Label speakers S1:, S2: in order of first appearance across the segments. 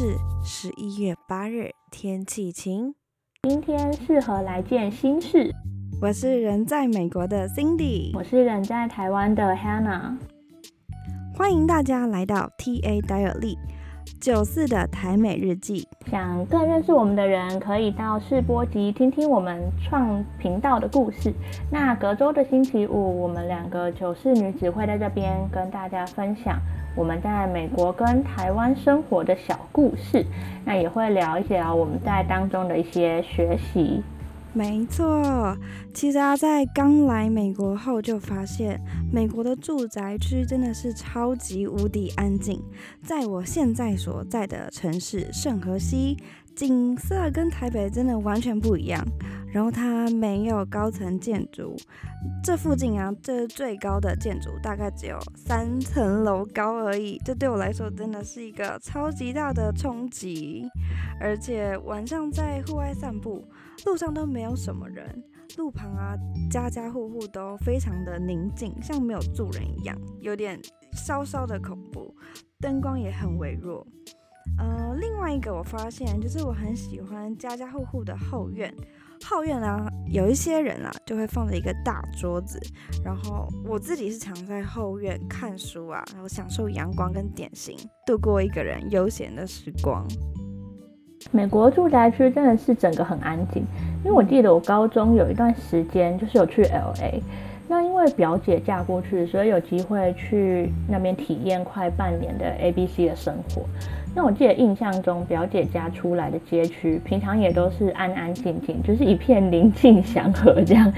S1: 是十一月八日，天气晴。
S2: 今天适合来件新事。
S1: 我是人在美国的 Cindy，
S2: 我是人在台湾的 Hannah。
S1: 欢迎大家来到 TA 戴尔利九四的台美日记。
S2: 想更认识我们的人，可以到试播集听听我们创频道的故事。那隔周的星期五，我们两个九四女子会在这边跟大家分享我们在美国跟台湾生活的小故事。那也会聊一聊我们在当中的一些学习。
S1: 没错，其实啊，在刚来美国后就发现，美国的住宅区真的是超级无敌安静。在我现在所在的城市圣河西，景色跟台北真的完全不一样。然后它没有高层建筑，这附近啊，这最高的建筑大概只有三层楼高而已。这对我来说真的是一个超级大的冲击。而且晚上在户外散步。路上都没有什么人，路旁啊，家家户户都非常的宁静，像没有住人一样，有点稍稍的恐怖。灯光也很微弱。呃，另外一个我发现，就是我很喜欢家家户户的后院。后院啊，有一些人啊，就会放着一个大桌子，然后我自己是常在后院看书啊，然后享受阳光跟点心，度过一个人悠闲的时光。
S2: 美国住宅区真的是整个很安静，因为我记得我高中有一段时间就是有去 L A，那因为表姐嫁过去，所以有机会去那边体验快半年的 A B C 的生活。那我记得印象中表姐家出来的街区，平常也都是安安静静，就是一片宁静祥和这样。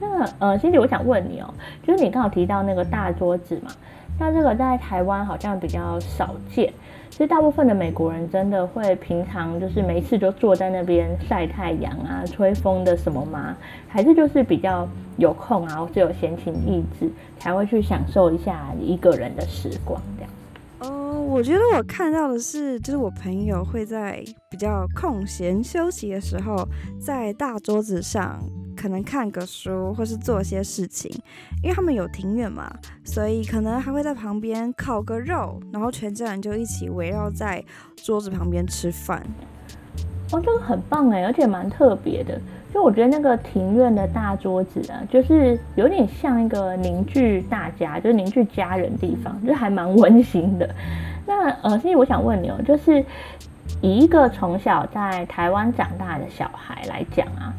S2: 那呃，欣姐，我想问你哦，就是你刚好提到那个大桌子嘛，那这个在台湾好像比较少见。其实大部分的美国人真的会平常就是没事就坐在那边晒太阳啊、吹风的什么吗？还是就是比较有空啊，或者有闲情逸致才会去享受一下一个人的时光？
S1: 我觉得我看到的是，就是我朋友会在比较空闲休息的时候，在大桌子上。可能看个书，或是做些事情，因为他们有庭院嘛，所以可能还会在旁边烤个肉，然后全家人就一起围绕在桌子旁边吃饭。
S2: 哦，这个很棒哎，而且蛮特别的。就我觉得那个庭院的大桌子啊，就是有点像一个凝聚大家，就是凝聚家人地方，就还蛮温馨的。那呃，所以我想问你哦，就是以一个从小在台湾长大的小孩来讲啊。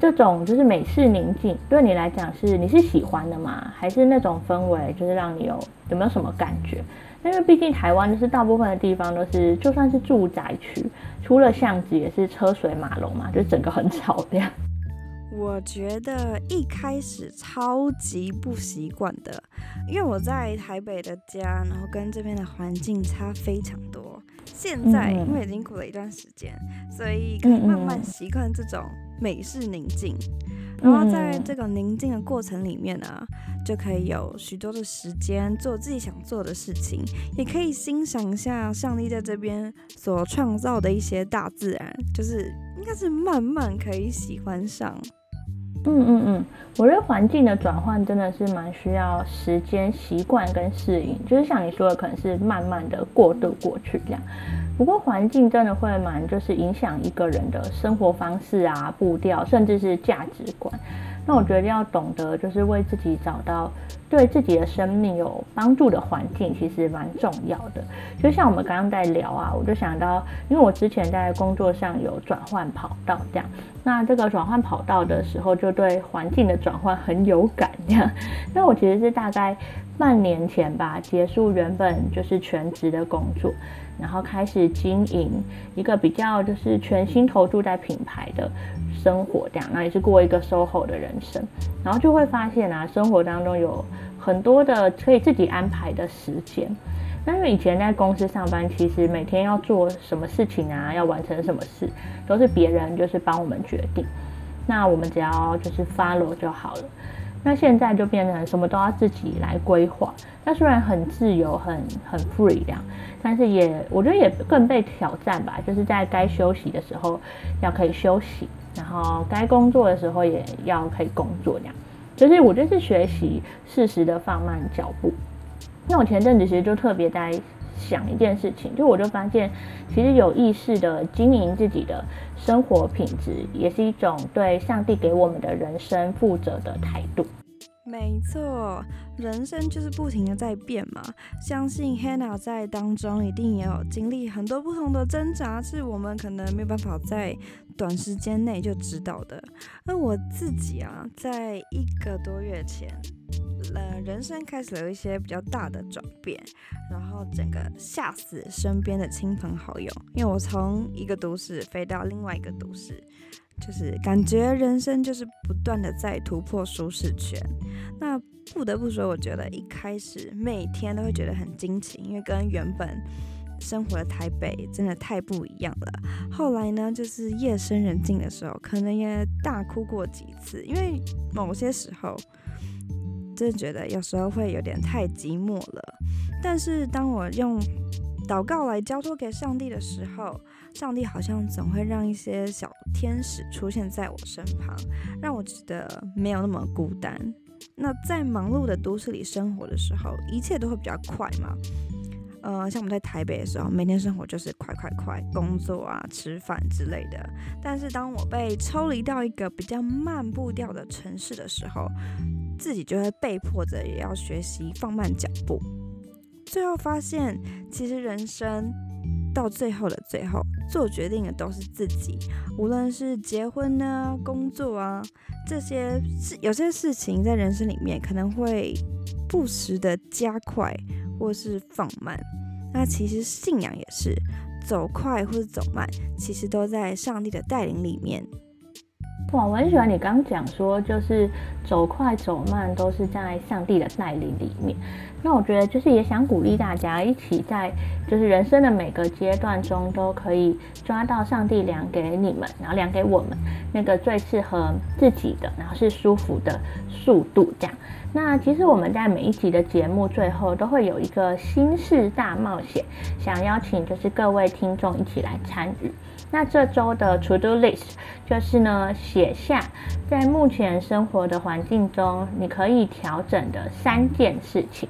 S2: 这种就是美式宁静，对你来讲是你是喜欢的吗？还是那种氛围就是让你有有没有什么感觉？因为毕竟台湾就是大部分的地方都是就算是住宅区，除了巷子也是车水马龙嘛，就整个很吵这样。
S1: 我觉得一开始超级不习惯的，因为我在台北的家，然后跟这边的环境差非常多。现在因为已经过了一段时间，所以可以慢慢习惯这种。美式宁静，然后在这个宁静的过程里面呢，就可以有许多的时间做自己想做的事情，也可以欣赏一下上帝在这边所创造的一些大自然，就是应该是慢慢可以喜欢上。
S2: 嗯嗯嗯，我觉得环境的转换真的是蛮需要时间、习惯跟适应，就是像你说的，可能是慢慢的过渡过去这样。不过环境真的会蛮，就是影响一个人的生活方式啊、步调，甚至是价值观。那我觉得要懂得，就是为自己找到对自己的生命有帮助的环境，其实蛮重要的。就像我们刚刚在聊啊，我就想到，因为我之前在工作上有转换跑道这样，那这个转换跑道的时候，就对环境的转换很有感这样。那我其实是大概半年前吧，结束原本就是全职的工作。然后开始经营一个比较就是全心投注在品牌的生活，这样，那也是过一个 SOHO 的人生。然后就会发现啊，生活当中有很多的可以自己安排的时间。那因为以前在公司上班，其实每天要做什么事情啊，要完成什么事，都是别人就是帮我们决定，那我们只要就是 follow 就好了。那现在就变成什么都要自己来规划。那虽然很自由、很很 free 这样，但是也我觉得也更被挑战吧。就是在该休息的时候要可以休息，然后该工作的时候也要可以工作这样。就是我觉得是学习适时的放慢脚步。那我前阵子其实就特别在想一件事情，就我就发现，其实有意识的经营自己的生活品质，也是一种对上帝给我们的人生负责的态度。
S1: 没错，人生就是不停的在变嘛。相信 Hannah 在当中一定也有经历很多不同的挣扎，是我们可能没有办法在短时间内就知道的。那我自己啊，在一个多月前，呃，人生开始有一些比较大的转变，然后整个吓死身边的亲朋好友，因为我从一个都市飞到另外一个都市。就是感觉人生就是不断的在突破舒适圈。那不得不说，我觉得一开始每天都会觉得很惊奇，因为跟原本生活的台北真的太不一样了。后来呢，就是夜深人静的时候，可能也大哭过几次，因为某些时候真的觉得有时候会有点太寂寞了。但是当我用祷告来交托给上帝的时候，上帝好像总会让一些小天使出现在我身旁，让我觉得没有那么孤单。那在忙碌的都市里生活的时候，一切都会比较快嘛。呃，像我们在台北的时候，每天生活就是快快快，工作啊、吃饭之类的。但是当我被抽离到一个比较慢步调的城市的时候，自己就会被迫着也要学习放慢脚步。最后发现，其实人生。到最后的最后，做决定的都是自己。无论是结婚呢、工作啊，这些事有些事情在人生里面可能会不时的加快或是放慢。那其实信仰也是，走快或者走慢，其实都在上帝的带领里面。
S2: 哇，我很喜欢你刚讲说，就是走快走慢都是在上帝的带领里面。那我觉得就是也想鼓励大家一起在就是人生的每个阶段中都可以抓到上帝量给你们，然后量给我们那个最适合自己的，然后是舒服的速度这样。那其实我们在每一集的节目最后都会有一个心事大冒险，想邀请就是各位听众一起来参与。那这周的 To Do List 就是呢，写下在目前生活的环境中你可以调整的三件事情。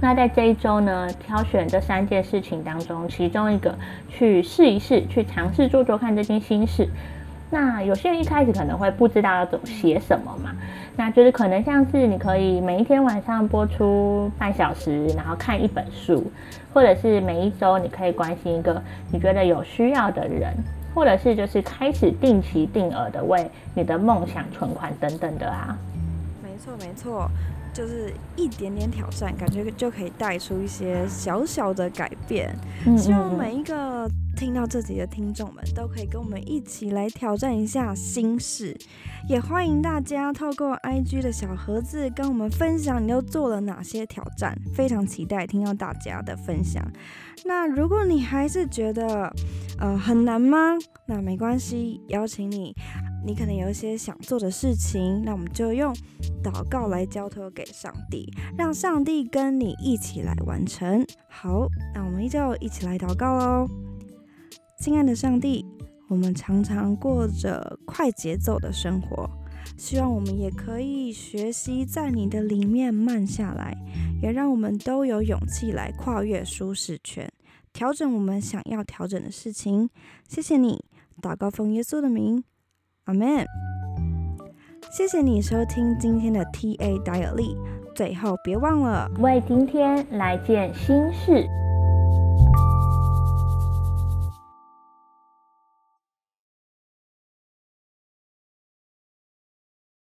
S2: 那在这一周呢，挑选这三件事情当中，其中一个去试一试，去尝试做做看这件心事。那有些人一开始可能会不知道要怎么写什么嘛，那就是可能像是你可以每一天晚上播出半小时，然后看一本书，或者是每一周你可以关心一个你觉得有需要的人。或者是就是开始定期定额的为你的梦想存款等等的啊，
S1: 没错没错，就是一点点挑战，感觉就可以带出一些小小的改变。希望每一个听到这集的听众们都可以跟我们一起来挑战一下心事，也欢迎大家透过 IG 的小盒子跟我们分享你都做了哪些挑战，非常期待听到大家的分享。那如果你还是觉得，呃，很难吗？那没关系，邀请你，你可能有一些想做的事情，那我们就用祷告来交托给上帝，让上帝跟你一起来完成。好，那我们就一起来祷告喽。亲爱的上帝，我们常常过着快节奏的生活，希望我们也可以学习在你的里面慢下来，也让我们都有勇气来跨越舒适圈。调整我们想要调整的事情，谢谢你，祷告奉耶稣的名，阿门。谢谢你收听今天的 T A Daily，最后别忘了
S2: 为今天来件新事。